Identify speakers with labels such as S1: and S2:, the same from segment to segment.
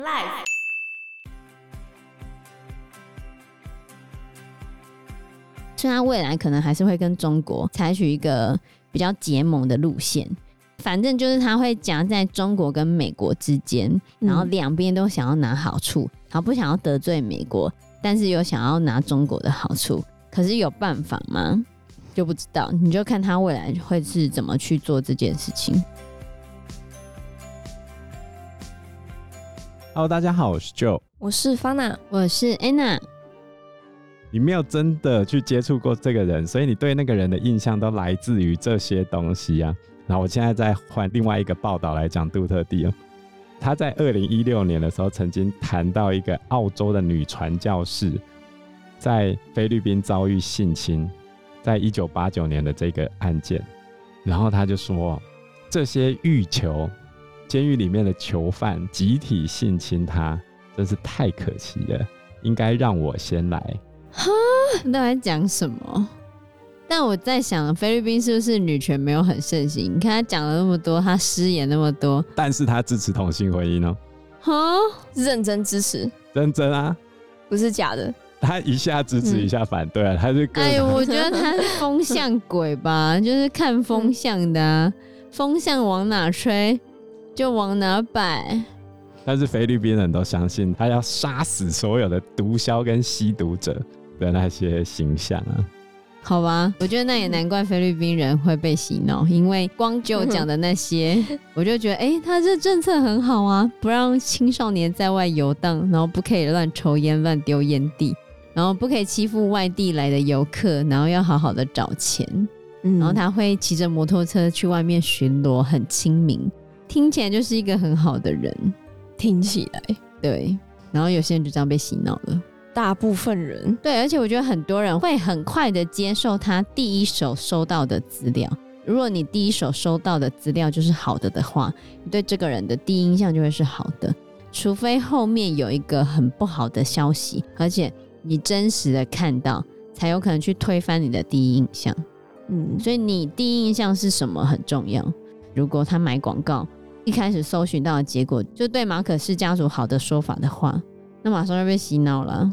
S1: Life。
S2: 虽然未来可能还是会跟中国采取一个比较结盟的路线，反正就是他会夹在中国跟美国之间，然后两边都想要拿好处，然后不想要得罪美国，但是又想要拿中国的好处。可是有办法吗？就不知道，你就看他未来会是怎么去做这件事情。
S3: Hello，大家好，我是 Joe，
S4: 我是 Fana，
S2: 我是 Anna。
S3: 你没有真的去接触过这个人，所以你对那个人的印象都来自于这些东西啊。然后我现在再换另外一个报道来讲杜特地哦。他在二零一六年的时候曾经谈到一个澳洲的女传教士在菲律宾遭遇性侵，在一九八九年的这个案件，然后他就说这些狱囚、监狱里面的囚犯集体性侵他，真是太可惜了，应该让我先来。
S2: 哈，都在讲什么？但我在想，菲律宾是不是女权没有很盛行？你看他讲了那么多，他失言那么多，
S3: 但是他支持同性婚姻哦。
S2: 哈，
S4: 认真支持，
S3: 认真啊，
S4: 不是假的。
S3: 他一下支持，一下反对，啊，他是
S2: 哎，我觉得他是风向鬼吧，就是看风向的，啊，风向往哪吹就往哪摆。
S3: 但是菲律宾人都相信他要杀死所有的毒枭跟吸毒者。的那些形象啊，
S2: 好吧，我觉得那也难怪菲律宾人会被洗脑，因为光就讲的那些，我就觉得，哎、欸，他这政策很好啊，不让青少年在外游荡，然后不可以乱抽烟、乱丢烟蒂，然后不可以欺负外地来的游客，然后要好好的找钱，嗯，然后他会骑着摩托车去外面巡逻，很亲民，听起来就是一个很好的人，
S4: 听起来
S2: 对，然后有些人就这样被洗脑了。
S4: 大部分人
S2: 对，而且我觉得很多人会很快的接受他第一手收到的资料。如果你第一手收到的资料就是好的的话，你对这个人的第一印象就会是好的。除非后面有一个很不好的消息，而且你真实的看到，才有可能去推翻你的第一印象。嗯，所以你第一印象是什么很重要。如果他买广告一开始搜寻到的结果就对马可仕家族好的说法的话，那马上就被洗脑了。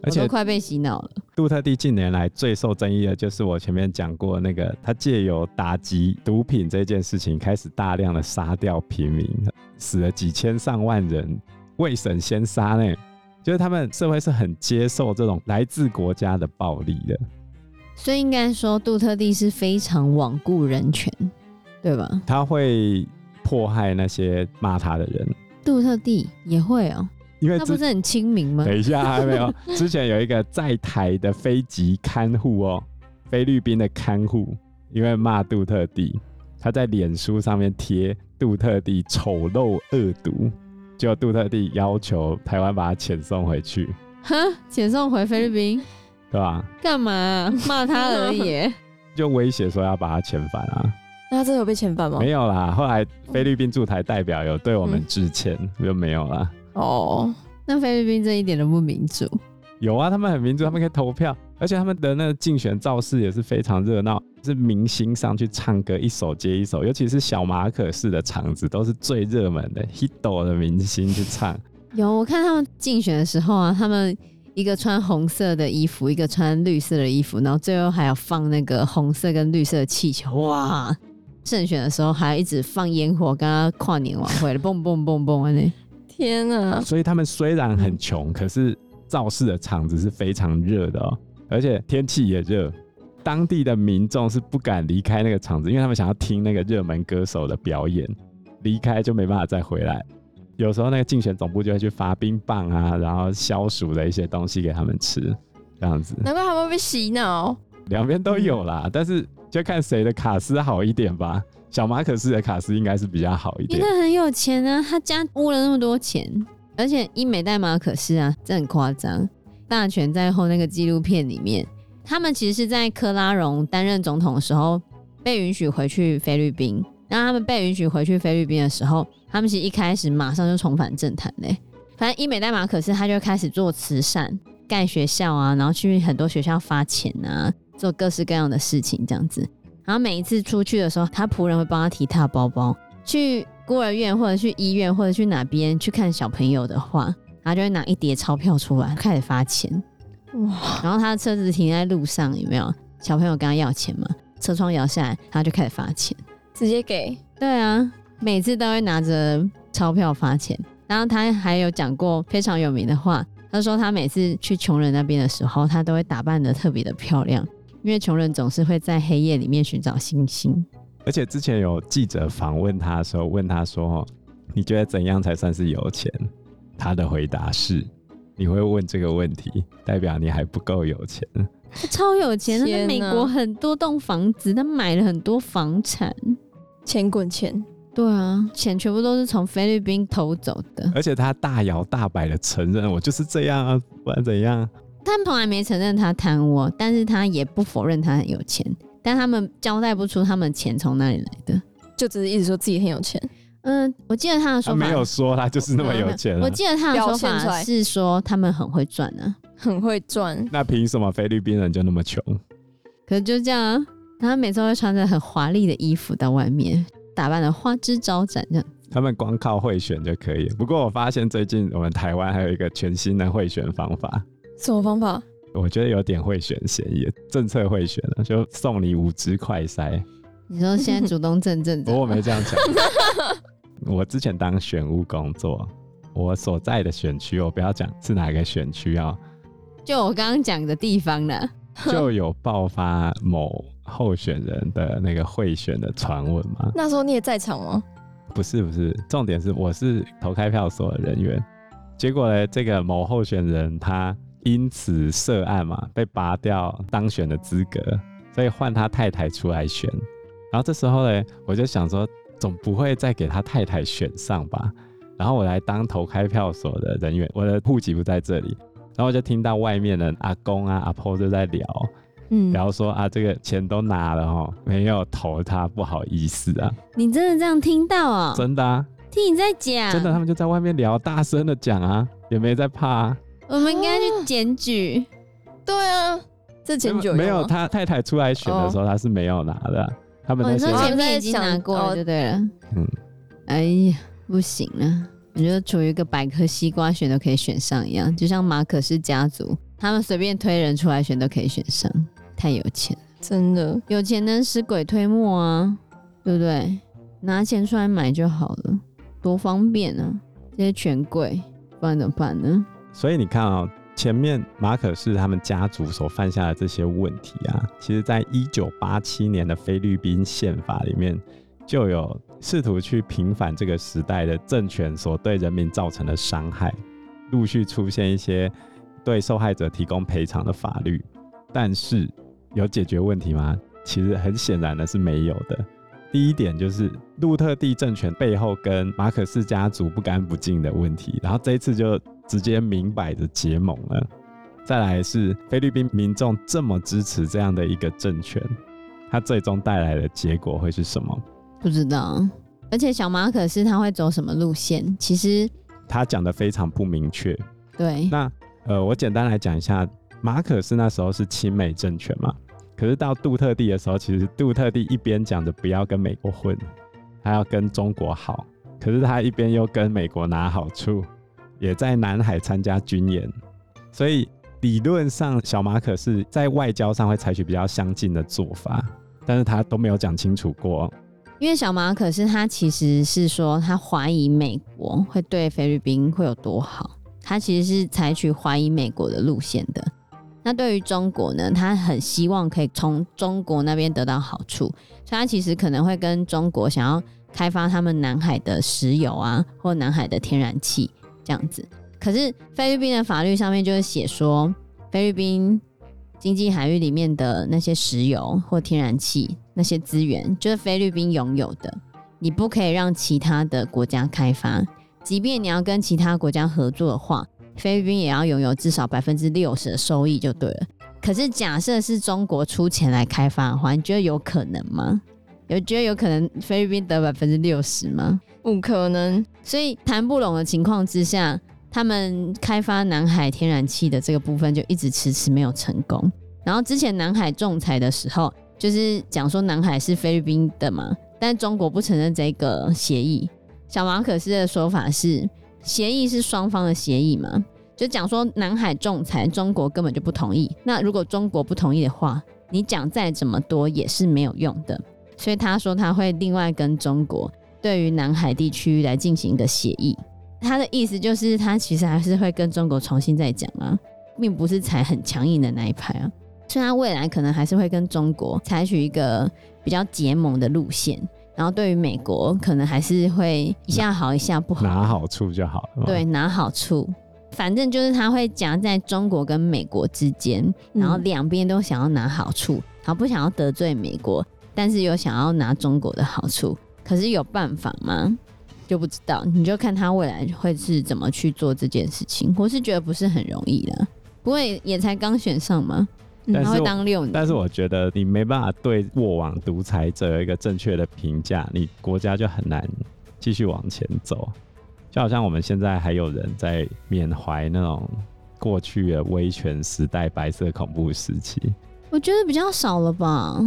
S2: 而且快被洗脑了。
S3: 杜特地近年来最受争议的，就是我前面讲过那个，他借由打击毒品这件事情，开始大量的杀掉平民，死了几千上万人，未审先杀呢。就是他们社会是很接受这种来自国家的暴力的。
S2: 所以应该说，杜特地是非常罔顾人权，对吧？
S3: 他会迫害那些骂他的人。
S2: 杜特地也会哦。因为他不是很亲民吗？
S3: 等一下还没有，之前有一个在台的飞机看护哦，菲律宾的看护，因为骂杜特地，他在脸书上面贴杜特地丑陋恶毒，就杜特地要求台湾把他遣送回去。
S2: 哼，遣送回菲律宾，
S3: 对吧？
S2: 干嘛骂他而已？
S3: 就威胁说要把他遣返啊。
S4: 那他真的有被遣返吗？
S3: 没有啦，后来菲律宾驻台代表有对我们致歉，嗯、就没有啦。
S2: 哦，那菲律宾这一点都不民主。
S3: 有啊，他们很民主，他们可以投票，而且他们的那个竞选造势也是非常热闹，是明星上去唱歌，一首接一首，尤其是小马可式的场子都是最热门的，hit 的明星去唱。
S2: 有，我看他们竞选的时候啊，他们一个穿红色的衣服，一个穿绿色的衣服，然后最后还要放那个红色跟绿色的气球，哇！胜选的时候还一直放烟火，跟他跨年晚会 了，蹦蹦蹦蹦啊。天啊！
S3: 所以他们虽然很穷，嗯，可是造势的场子是非常热的哦，而且天气也热，当地的民众是不敢离开那个场子，因为他们想要听那个热门歌手的表演，离开就没办法再回来。有时候那个竞选总部就会去发冰棒啊，然后消暑的一些东西给他们吃，这样子。
S4: 难怪他们会被洗脑。
S3: 两边都有啦，嗯，但是就看谁的卡斯好一点吧。小马可斯的卡斯应该是比较好一点，
S2: 因为很有钱啊，他家污了那么多钱，而且伊美代马可仕啊，这很夸张。大权在后那个纪录片里面，他们其实是在克拉荣担任总统的时候被允许回去菲律宾。然后他们被允许回去菲律宾的时候，他们其实一开始马上就重返政坛嘞。反正伊美代马可仕他就开始做慈善，盖学校啊，然后去很多学校发钱啊，做各式各样的事情这样子。然后每一次出去的时候，他仆人会帮他提他的包包。去孤儿院或者去医院或者去哪边去看小朋友的话，然后就会拿一叠钞票出来开始发钱。哇！然后他的车子停在路上，有没有小朋友跟他要钱嘛？车窗摇下来，他就开始发钱，
S4: 直接给。
S2: 对啊，每次都会拿着钞票发钱。然后他还有讲过非常有名的话，他说他每次去穷人那边的时候，他都会打扮的特别的漂亮，因为穷人总是会在黑夜里面寻找星星。
S3: 而且之前有记者访问他的时候，问他说：“你觉得怎样才算是有钱？”他的回答是：“你会问这个问题，代表你还不够有钱。”
S2: 他超有钱，他在美国很多栋房子，他买了很多房产，
S4: 钱滚钱。
S2: 对啊，钱全部都是从菲律宾偷走的。
S3: 而且他大摇大摆的承认：“我就是这样啊，不然怎样？”
S2: 他们从来没承认他贪污，但是他也不否认他很有钱，但他们交代不出他们钱从哪里来的，
S4: 就只是一直说自己很有钱。
S2: 嗯，我记得他的说法
S3: 他没有说他就是那么有钱啊。
S2: 我记得他的说法是说他们很会赚呢，
S4: 很会赚。
S3: 那凭什么菲律宾人就那么穷？
S2: 可是就这样啊，他每次都会穿着很华丽的衣服到外面，打扮的花枝招展这样。
S3: 他们光靠贿选就可以。不过我发现最近我们台湾还有一个全新的贿选方法。
S4: 什么方法？
S3: 我觉得有点会选嫌疑，政策会选了，就送你五支快筛。
S2: 你说现在主动正正
S3: 不过我没这样讲。我之前当选务工作，我所在的选区，我不要讲是哪个选区啊，
S2: 就我刚刚讲的地方呢，
S3: 就有爆发某候选人的那个贿选的传闻吗？
S4: 那时候你也在场吗？
S3: 不是不是，重点是我是投开票所的人员，结果呢，这个某候选人他因此涉案嘛，被拔掉当选的资格，所以换他太太出来选，然后这时候呢，我就想说。总不会再给他太太选上吧？然后我来当投开票所的人员，我的户籍不在这里，然后我就听到外面的阿公啊、阿婆就在聊，嗯，然后说啊，这个钱都拿了哦，没有投他，不好意思啊。
S2: 你真的这样听到啊？
S3: 真的啊，
S2: 听你在讲，
S3: 真的，他们就在外面聊，大声的讲啊，也没在怕啊。
S2: 我们应该去检举。
S4: 对啊，这检举
S3: 没有他太太出来选的时候，他是没有拿的啊。他们那时候
S2: 前面已经拿过了，就对了。嗯，哎呀，不行了！我觉得处于一个百科西瓜选都可以选上一样，就像马可仕家族，他们随便推人出来选都可以选上，太有钱了，
S4: 真的
S2: 有钱能使鬼推磨啊，对不对？拿钱出来买就好了，多方便啊！这些权贵，不然怎么办呢？
S3: 所以你看啊、前面马可仕他们家族所犯下的这些问题啊，其实在一九八七年的菲律宾宪法里面就有试图去平反这个时代的政权所对人民造成的伤害，陆续出现一些对受害者提供赔偿的法律，但是有解决问题吗？其实很显然的是没有的。第一点就是杜特地政权背后跟马可仕家族不干不净的问题，然后这一次就。直接明摆着结盟了。再来是菲律宾民众这么支持这样的一个政权，它最终带来的结果会是什么？
S2: 不知道。而且小马可是他会走什么路线？其实
S3: 他讲的非常不明确。
S2: 对。
S3: 那呃，我简单来讲一下，马可是那时候是亲美政权嘛。可是到杜特地的时候，其实杜特地一边讲着不要跟美国混，他要跟中国好，可是他一边又跟美国拿好处。也在南海参加军演，所以理论上小马可是在外交上会采取比较相近的做法，但是他都没有讲清楚过。
S2: 因为小马可是他其实是说他怀疑美国会对菲律宾会有多好，他其实是采取怀疑美国的路线的。那对于中国呢，他很希望可以从中国那边得到好处，所以他其实可能会跟中国想要开发他们南海的石油啊，或南海的天然气。这样子，可是菲律宾的法律上面就是写说，菲律宾经济海域里面的那些石油或天然气那些资源，就是菲律宾拥有的，你不可以让其他的国家开发。即便你要跟其他国家合作的话，菲律宾也要拥有至少百分之六十的收益就对了。可是假设是中国出钱来开发的话，你觉得有可能吗？有觉得有可能菲律宾得百分之六十吗？
S4: 不可能，
S2: 所以谈不拢的情况之下，他们开发南海天然气的这个部分就一直迟迟没有成功。然后之前南海仲裁的时候，就是讲说南海是菲律宾的嘛，但中国不承认这个协议，小马可斯的说法是，协议是双方的协议嘛，就讲说南海仲裁，中国根本就不同意。那如果中国不同意的话，你讲再怎么多也是没有用的。所以他说他会另外跟中国对于南海地区来进行一个协议。他的意思就是他其实还是会跟中国重新再讲啊，并不是采很强硬的那一派啊。所以他未来可能还是会跟中国采取一个比较结盟的路线。然后对于美国，可能还是会一下好一下不好，
S3: 拿好处就好了。
S2: 对，拿好处，反正就是他会夹在中国跟美国之间，然后两边都想要拿好处，然后不想要得罪美国，但是又想要拿中国的好处。可是有办法吗？就不知道，你就看他未来会是怎么去做这件事情。我是觉得不是很容易的，不过也才刚选上吗？他会当六年，
S3: 但是我觉得你没办法对过往独裁者有一个正确的评价，你国家就很难继续往前走。就好像我们现在还有人在缅怀那种过去的威权时代、白色恐怖时期，
S2: 我觉得比较少了吧？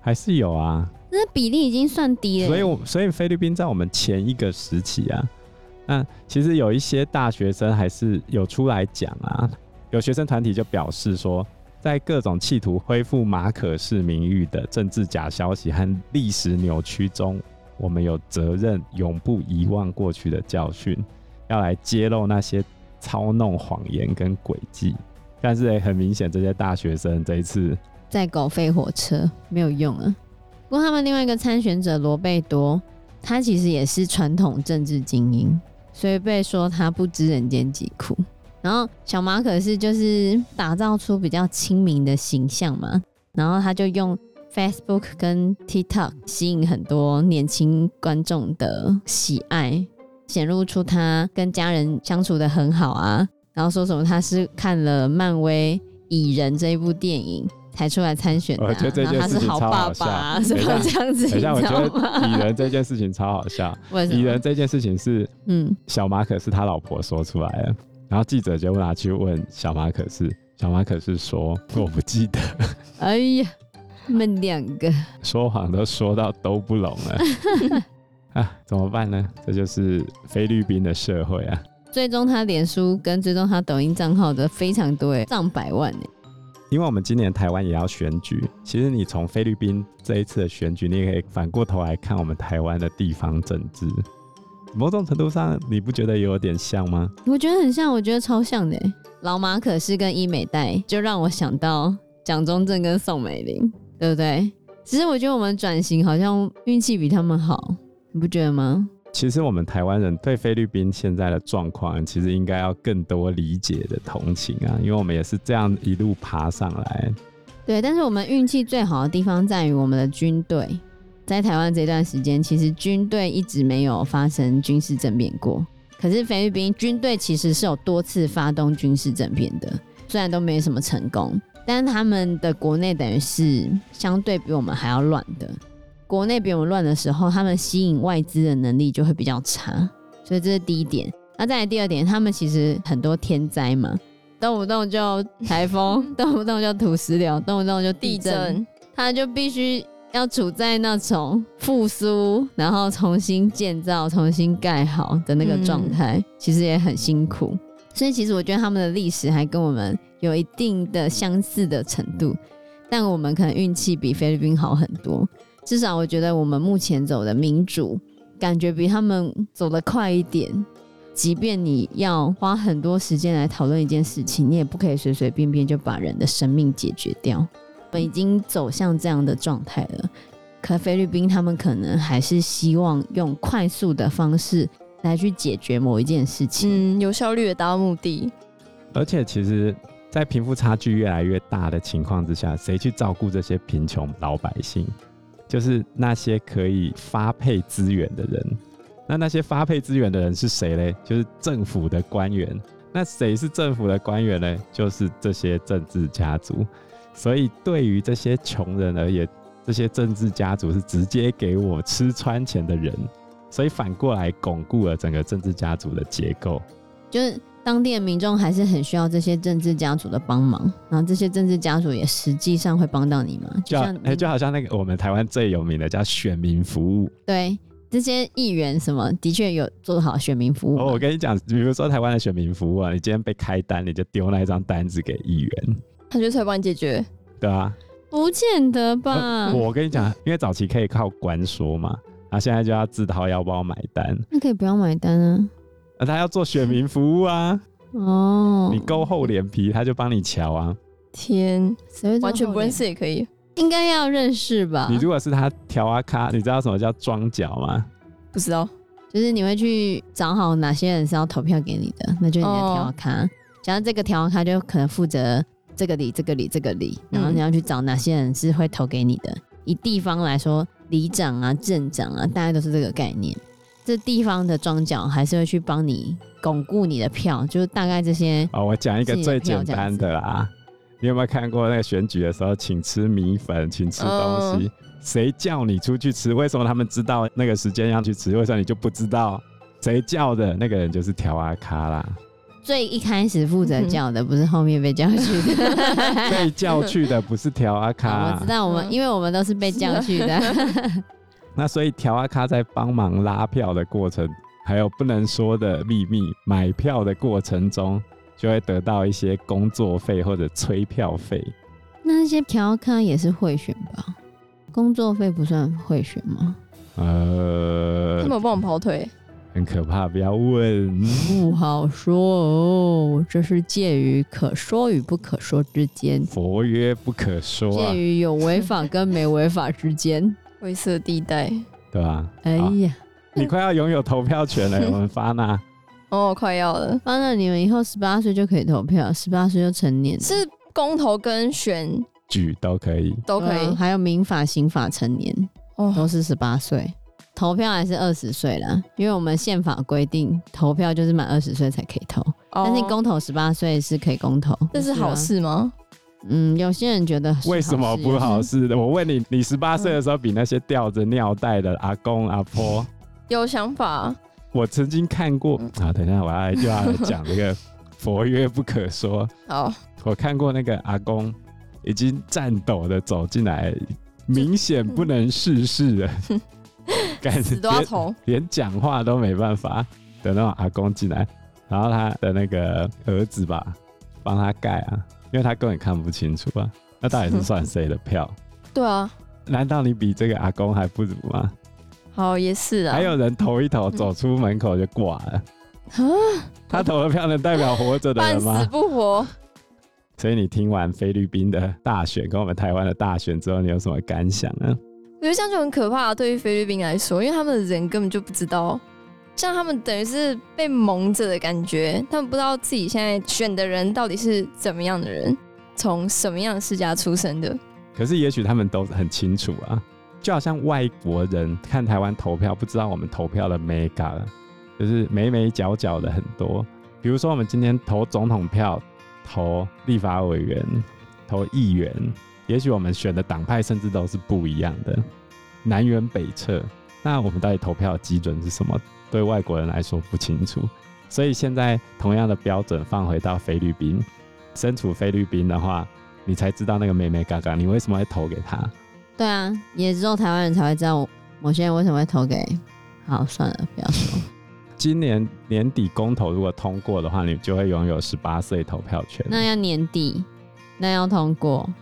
S3: 还是有啊，
S2: 那比例已经算低了。
S3: 所以，所以菲律宾在我们前一个时期啊，那其实有一些大学生还是有出来讲啊，有学生团体就表示说。在各种企图恢复马可仕名誉的政治假消息和历史扭曲中，我们有责任永不遗忘过去的教训，要来揭露那些操弄谎言跟诡计。但是也很明显，这些大学生这一次
S2: 在狗飞火车没有用啊。不过他们另外一个参选者罗贝多，他其实也是传统政治精英，所以被说他不知人间疾苦。然后小马可是就是打造出比较亲民的形象嘛，然后他就用 Facebook 跟 TikTok 吸引很多年轻观众的喜爱，显露出他跟家人相处的很好啊。然后说什么他是看了漫威蚁人这一部电影才出来参选的，啊，
S3: 我觉得这件事情超好笑，
S2: 啊，什么这样子？
S3: 等一下，我觉得蚁人这件事情超好笑。蚁人这件事情是嗯，小马可是他老婆说出来的。然后记者就拿去问小马可是，小马可是说：“我不记得。”
S2: 哎呀，你们两个
S3: 说谎都说到都不拢了 啊！怎么办呢？这就是菲律宾的社会啊！
S2: 追踪他脸书跟追踪他抖音账号的非常多，上百万呢。
S3: 因为我们今年台湾也要选举，其实你从菲律宾这一次的选举，你也可以反过头来看我们台湾的地方政治。某种程度上，你不觉得有点像吗？
S2: 我觉得很像，我觉得超像的。老马可是跟伊美代，就让我想到蒋中正跟宋美龄，对不对？其实我觉得我们转型好像运气比他们好，你不觉得吗？
S3: 其实我们台湾人对菲律宾现在的状况，其实应该要更多理解的同情啊，因为我们也是这样一路爬上来。
S2: 对，但是我们运气最好的地方在于我们的军队。在台湾这段时间，其实军队一直没有发生军事政变过。可是菲律宾军队其实是有多次发动军事政变的，虽然都没什么成功，但他们的国内等于是相对比我们还要乱的。国内比我们乱的时候，他们吸引外资的能力就会比较差。所以这是第一点。那再来第二点，他们其实很多天灾嘛，动不动就台风，动不动就土石流，动不动就地震，他就必须。要处在那种复苏，然后重新建造、重新盖好的那个状态，嗯，其实也很辛苦。所以，其实我觉得他们的历史还跟我们有一定的相似的程度，但我们可能运气比菲律宾好很多。至少，我觉得我们目前走的民主，感觉比他们走得快一点。即便你要花很多时间来讨论一件事情，你也不可以随随便便就把人的生命解决掉。我们已经走向这样的状态了，可菲律宾他们可能还是希望用快速的方式来去解决某一件事情，
S4: 嗯，有效率的达到目的。
S3: 而且，其实，在贫富差距越来越大的情况之下，谁去照顾这些贫穷老百姓？就是那些可以发配资源的人。那那些发配资源的人是谁嘞？就是政府的官员。那谁是政府的官员呢？就是这些政治家族。所以，对于这些穷人而言，这些政治家族是直接给我吃穿钱的人，所以反过来巩固了整个政治家族的结构。
S2: 就是当地的民众还是很需要这些政治家族的帮忙，然后这些政治家族也实际上会帮到你吗？
S3: 就像，哎、欸，就好像那个我们台湾最有名的叫选民服务。
S2: 对，这些议员什么的确有做好选民服务。
S3: 哦，我跟你讲，比如说台湾的选民服务啊，你今天被开单，你就丢那一张单子给议员，
S4: 他就出来帮你解决。
S3: 对啊，
S2: 不见得吧？
S3: 呃、我跟你讲，因为早期可以靠官说嘛，那现在就要自掏腰包买单。
S2: 那可以不要买单啊？
S3: 那他要做选民服务啊？
S2: 哦，
S3: 你够厚脸皮，他就帮你瞧啊。
S4: 天，完全不认识也可以。
S2: 应该要认识吧？
S3: 你如果是他调啊咖，你知道什么叫装脚吗？
S4: 不知道，
S2: 就是你会去找好哪些人是要投票给你的，那就是你的调啊咖。假如这个调啊咖就可能负责这个里、这个里、这个里，然后你要去找哪些人是会投给你的。嗯、以地方来说，里长啊、镇长啊，大概都是这个概念。这地方的庄脚还是会去帮你巩固你的票，就是大概这些。
S3: 哦，我讲一个最简单的啦。你有没有看过那个选举的时候，请吃米粉，请吃东西，谁、uh, 叫你出去吃？为什么他们知道那个时间要去吃？为什么你就不知道？谁叫的那个人就是调阿咖啦。
S2: 最一开始负责叫的，不是后面被叫去的。
S3: 被叫去的不是调啊咖。
S2: 我知道，我们因为我们都是被叫去的。
S3: 那所以调阿卡在帮忙拉票的过程，还有不能说的秘密，买票的过程中。就会得到一些工作费或者催票费。
S2: 那些调卡也是贿选吧？工作费不算贿选吗？
S3: 呃，
S4: 他们有帮我跑腿，
S3: 很可怕，不要问。
S2: 不好说哦，这是介于可说与不可说之间。
S3: 佛曰不可说，
S2: 介于有违法跟没违法之间，
S4: 灰色地带，
S3: 对吧？
S2: 哎呀，
S3: 你快要拥有投票权了，我们发那。
S4: 哦，快要了。
S2: 发那你们以后十八岁就可以投票，十八岁就成年。
S4: 是公投跟选
S3: 举都可以，
S4: 都可以。
S2: 嗯、还有民法、刑法成年，哦，都是十八岁。投票还是二十岁啦，因为我们宪法规定投票就是满二十岁才可以投。哦、但是公投十八岁是可以公投，
S4: 这是好事吗？
S2: 嗯，有些人觉得
S3: 为什么不好事的？我问你，你十八岁的时候比那些吊着尿袋的阿公阿婆
S4: 有想法？
S3: 我曾经看过啊，等一下我要就要讲这个 佛曰不可说。
S4: 好，
S3: 我看过那个阿公已经颤抖的走进来，明显不能世事的，感觉连讲话都没办法的那种阿公进来，然后他的那个儿子吧，帮他盖啊，因为他根本看不清楚啊，那到底是算谁的票？
S4: 对啊，
S3: 难道你比这个阿公还不如吗？
S4: 好，也是啊。
S3: 还有人投一投，走出门口就挂了。啊？他投的票能代表活着的人吗？
S4: 半死不活。
S3: 所以你听完菲律宾的大选跟我们台湾的大选之后，你有什么感想呢？
S4: 我觉得这样就很可怕。对于菲律宾来说，因为他们的人根本就不知道，像他们等于是被蒙着的感觉，他们不知道自己现在选的人到底是怎么样的人，从什么样的世家出生的。
S3: 可是也许他们都很清楚啊。就好像外国人看台湾投票，不知道我们投票的眉角，就是眉眉角角的很多。比如说，我们今天投总统票、投立法委员、投议员，也许我们选的党派甚至都是不一样的，南辕北辙。那我们到底投票的基准是什么？对外国人来说不清楚。所以现在同样的标准放回到菲律宾，身处菲律宾的话，你才知道那个妹妹嘎嘎，你为什么会投给他？
S2: 对啊，也只有台湾人才会知道某些人为什么会投给。好，算了，不要说。
S3: 今年年底公投如果通过的话，你就会拥有十八岁投票权。
S2: 那要年底，那要通过，
S4: 嗯、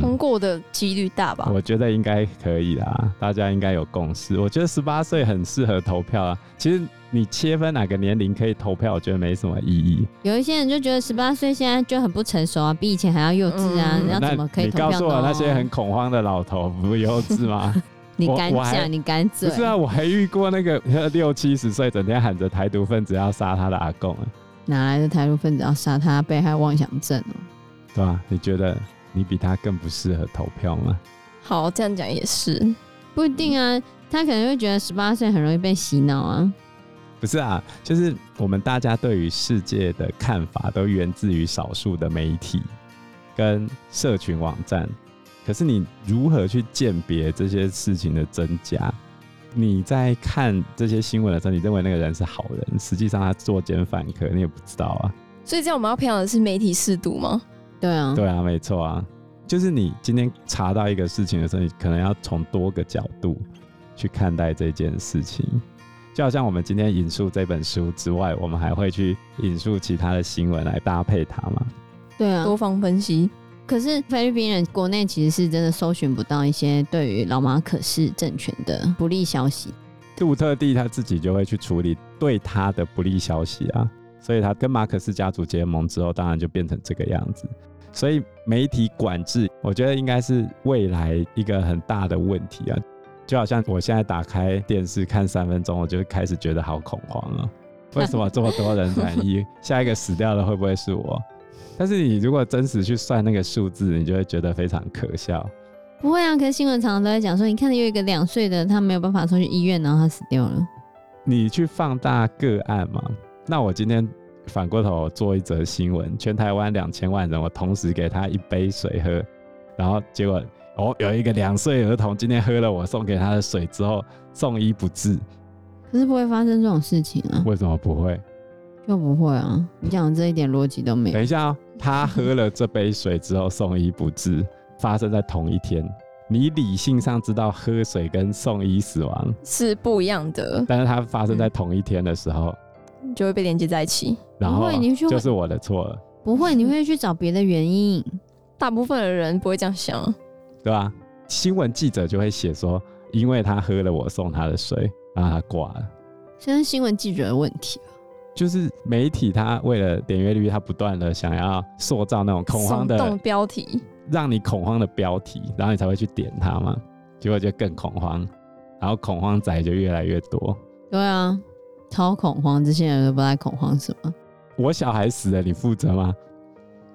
S4: 通过的几率大吧？
S3: 我觉得应该可以啦，大家应该有共识。我觉得十八岁很适合投票啊。其实。你切分哪个年龄可以投票，我觉得没什么意义。
S2: 有一些人就觉得十八岁现在就很不成熟啊，比以前还要幼稚啊，要怎么可以投票？
S3: 你告诉我那些很恐慌的老头不幼稚吗？
S2: 你敢讲？你敢嘴？
S3: 不是啊，我还遇过那个六七十岁整天喊着台独分子要杀他的阿公啊。
S2: 哪来的台独分子要杀他？被害妄想症哦。
S3: 对啊，你觉得你比他更不适合投票吗？
S4: 好，这样讲也是，
S2: 不一定啊。他可能会觉得十八岁很容易被洗脑啊。
S3: 不是啊，就是我们大家对于世界的看法都源自于少数的媒体跟社群网站。可是你如何去鉴别这些事情的真假？你在看这些新闻的时候，你认为那个人是好人，实际上他作奸犯科，你也不知道啊。
S4: 所以这样我们要培养的是媒体适度吗？
S2: 对啊，
S3: 对啊，没错啊。就是你今天查到一个事情的时候，你可能要从多个角度去看待这件事情。就好像我们今天引述这本书之外，我们还会去引述其他的新闻来搭配它嘛？
S2: 对啊，
S4: 多方分析。
S2: 可是菲律宾人国内其实是真的搜寻不到一些对于老马可是政权的不利消息。
S3: 杜特地他自己就会去处理对他的不利消息啊，所以他跟马可斯家族结盟之后，当然就变成这个样子。所以媒体管制，我觉得应该是未来一个很大的问题啊。就好像我现在打开电视看三分钟，我就开始觉得好恐慌啊！为什么这么多人染疫？下一个死掉的会不会是我？但是你如果真实去算那个数字，你就会觉得非常可笑。
S2: 不会啊，可是新闻常常都在讲说，你看有一个两岁的，他没有办法送去医院，然后他死掉了。
S3: 你去放大个案嘛？那我今天反过头做一则新闻，全台湾两千万人，我同时给他一杯水喝，然后结果。哦，有一个两岁儿童今天喝了我送给他的水之后送医不治，
S2: 可是不会发生这种事情啊？
S3: 为什么不会？
S2: 就不会啊？你讲的这一点逻辑都没有。
S3: 等一下哦，他喝了这杯水之后送医不治，发生在同一天。你理性上知道喝水跟送医死亡
S4: 是不一样的，
S3: 但是它发生在同一天的时候，
S4: 就会被连接在一起。
S3: 然后就是我的错了。
S2: 不会，你会去找别的原因。
S4: 大部分的人不会这样想。
S3: 对吧？新闻记者就会写说，因为他喝了我送他的水，然后他挂了。
S2: 现在新闻记者的问题，
S3: 就是媒体他为了点阅率，他不断的想要塑造那种恐慌的
S4: 标题，
S3: 让你恐慌的标题，然后你才会去点它嘛，结果就更恐慌，然后恐慌仔就越来越多。
S2: 对啊，超恐慌，这些人都不知道恐慌什么。
S3: 我小孩死了，你负责吗？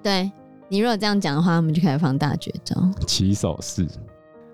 S2: 对。你如果这样讲的话，我们就开始放大绝招。起
S3: 手式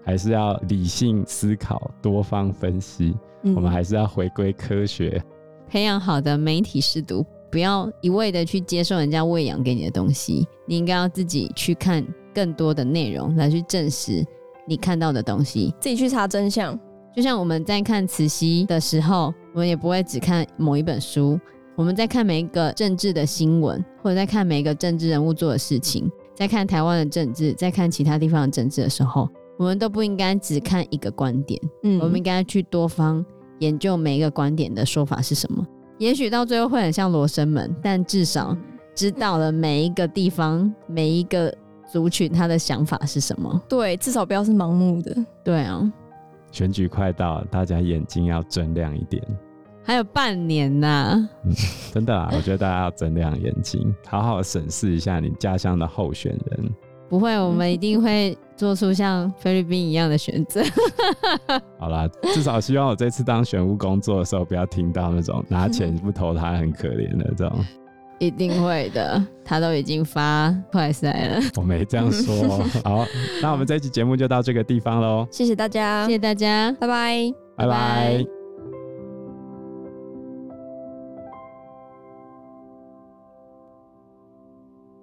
S3: 还是要理性思考、多方分析。嗯、我们还是要回归科学，
S2: 培养好的媒体识读，不要一味的去接受人家喂养给你的东西。你应该要自己去看更多的内容，来去证实你看到的东西，
S4: 自己去查真相。
S2: 就像我们在看慈禧的时候，我们也不会只看某一本书。我们在看每一个政治的新闻，或者在看每一个政治人物做的事情，在看台湾的政治，在看其他地方的政治的时候，我们都不应该只看一个观点。嗯，我们应该去多方研究每一个观点的说法是什么。也许到最后会很像罗生门，但至少知道了每一个地方、每一个族群他的想法是什么。
S4: 对，至少不要是盲目的。
S2: 对啊，
S3: 选举快到，大家眼睛要睁亮一点。
S2: 还有半年呐、
S3: 嗯，真的啊！我觉得大家要睁亮眼睛，好好审视一下你家乡的候选人。
S2: 不会，我们一定会做出像菲律宾一样的选择。
S3: 好啦，至少希望我这次当选务工作的时候，不要听到那种拿钱不投他很可怜的这种。
S2: 一定会的，他都已经发快赛了。
S3: 我没这样说。好，那我们这期节目就到这个地方喽。
S4: 谢谢大家，
S2: 谢谢大家，
S4: 拜拜，
S3: 拜拜。